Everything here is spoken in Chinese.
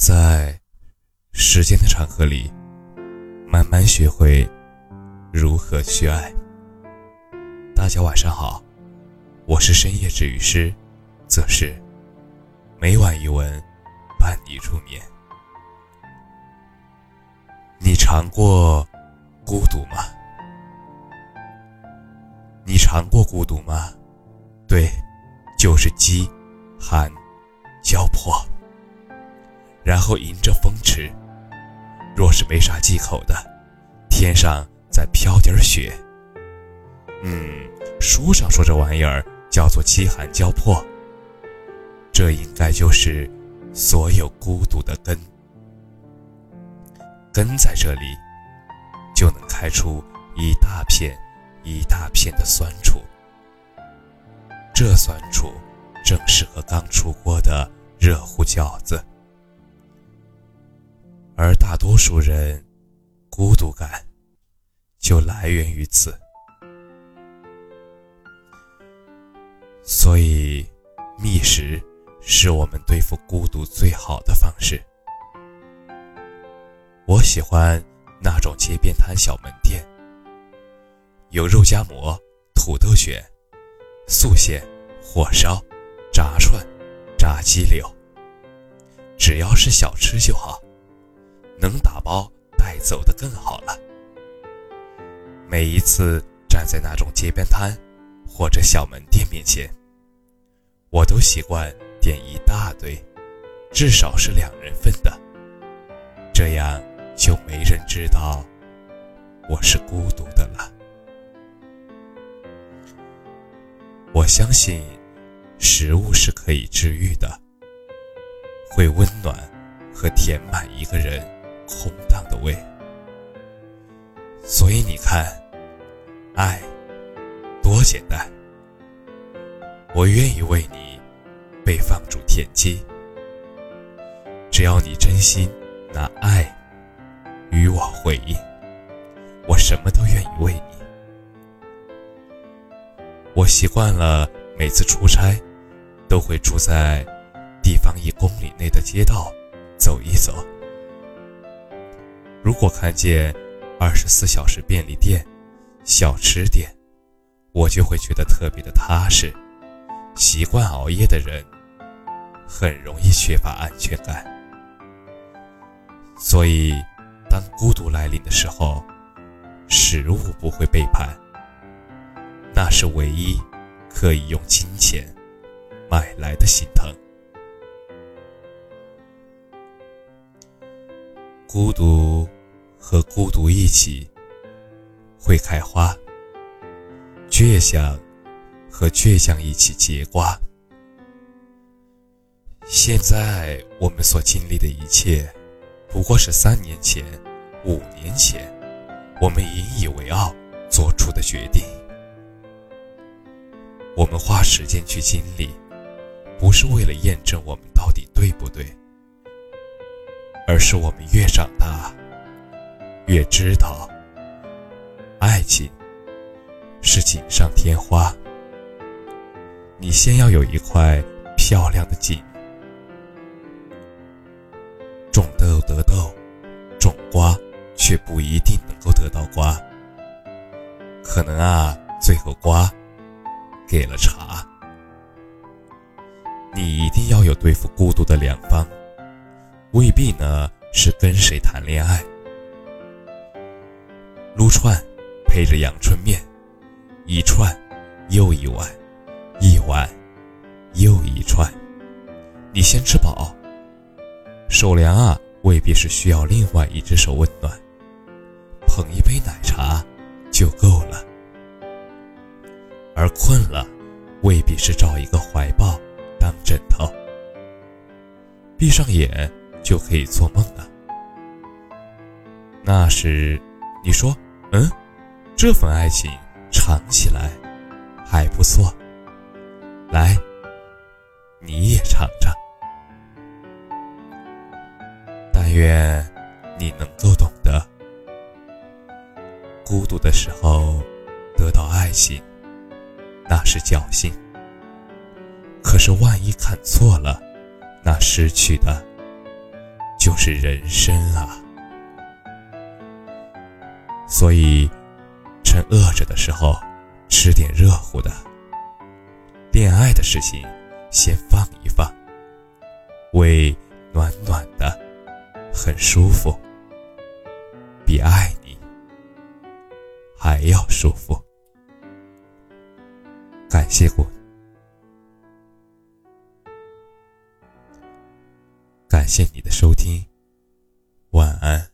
在时间的长河里，慢慢学会如何去爱。大家晚上好，我是深夜治愈师，则是每晚一文伴你入眠。你尝过孤独吗？你尝过孤独吗？对，就是饥、寒、交迫。然后迎着风吃。若是没啥忌口的，天上再飘点雪。嗯，书上说这玩意儿叫做饥寒交迫。这应该就是所有孤独的根。根在这里，就能开出一大片一大片的酸楚。这酸楚正适合刚出锅的热乎饺子。而大多数人孤独感就来源于此，所以觅食是我们对付孤独最好的方式。我喜欢那种街边摊小门店，有肉夹馍、土豆卷、素馅、火烧、炸串、炸鸡柳，只要是小吃就好。能打包带走的更好了。每一次站在那种街边摊或者小门店面前，我都习惯点一大堆，至少是两人份的，这样就没人知道我是孤独的了。我相信，食物是可以治愈的，会温暖和填满一个人。空荡的胃，所以你看，爱多简单。我愿意为你被放逐天际，只要你真心拿爱与我回应，我什么都愿意为你。我习惯了每次出差，都会住在地方一公里内的街道走一走。如果看见二十四小时便利店、小吃店，我就会觉得特别的踏实。习惯熬夜的人很容易缺乏安全感，所以当孤独来临的时候，食物不会背叛，那是唯一可以用金钱买来的心疼。孤独和孤独一起会开花，倔强和倔强一起结瓜。现在我们所经历的一切，不过是三年前、五年前我们引以为傲做出的决定。我们花时间去经历，不是为了验证我们到底对不对。而是我们越长大，越知道，爱情是锦上添花。你先要有一块漂亮的锦，种豆得豆，种瓜却不一定能够得到瓜。可能啊，最后瓜给了茶。你一定要有对付孤独的良方。未必呢，是跟谁谈恋爱，撸串，配着阳春面，一串又一碗，一碗又一串，你先吃饱。手凉啊，未必是需要另外一只手温暖，捧一杯奶茶就够了。而困了，未必是找一个怀抱当枕头，闭上眼。就可以做梦了。那时，你说：“嗯，这份爱情尝起来还不错。”来，你也尝尝。但愿你能够懂得，孤独的时候得到爱情，那是侥幸；可是万一看错了，那失去的。就是人生啊。所以，趁饿着的时候，吃点热乎的。恋爱的事情，先放一放。胃暖暖的，很舒服，比爱你还要舒服。感谢过，谢你的收听，晚安。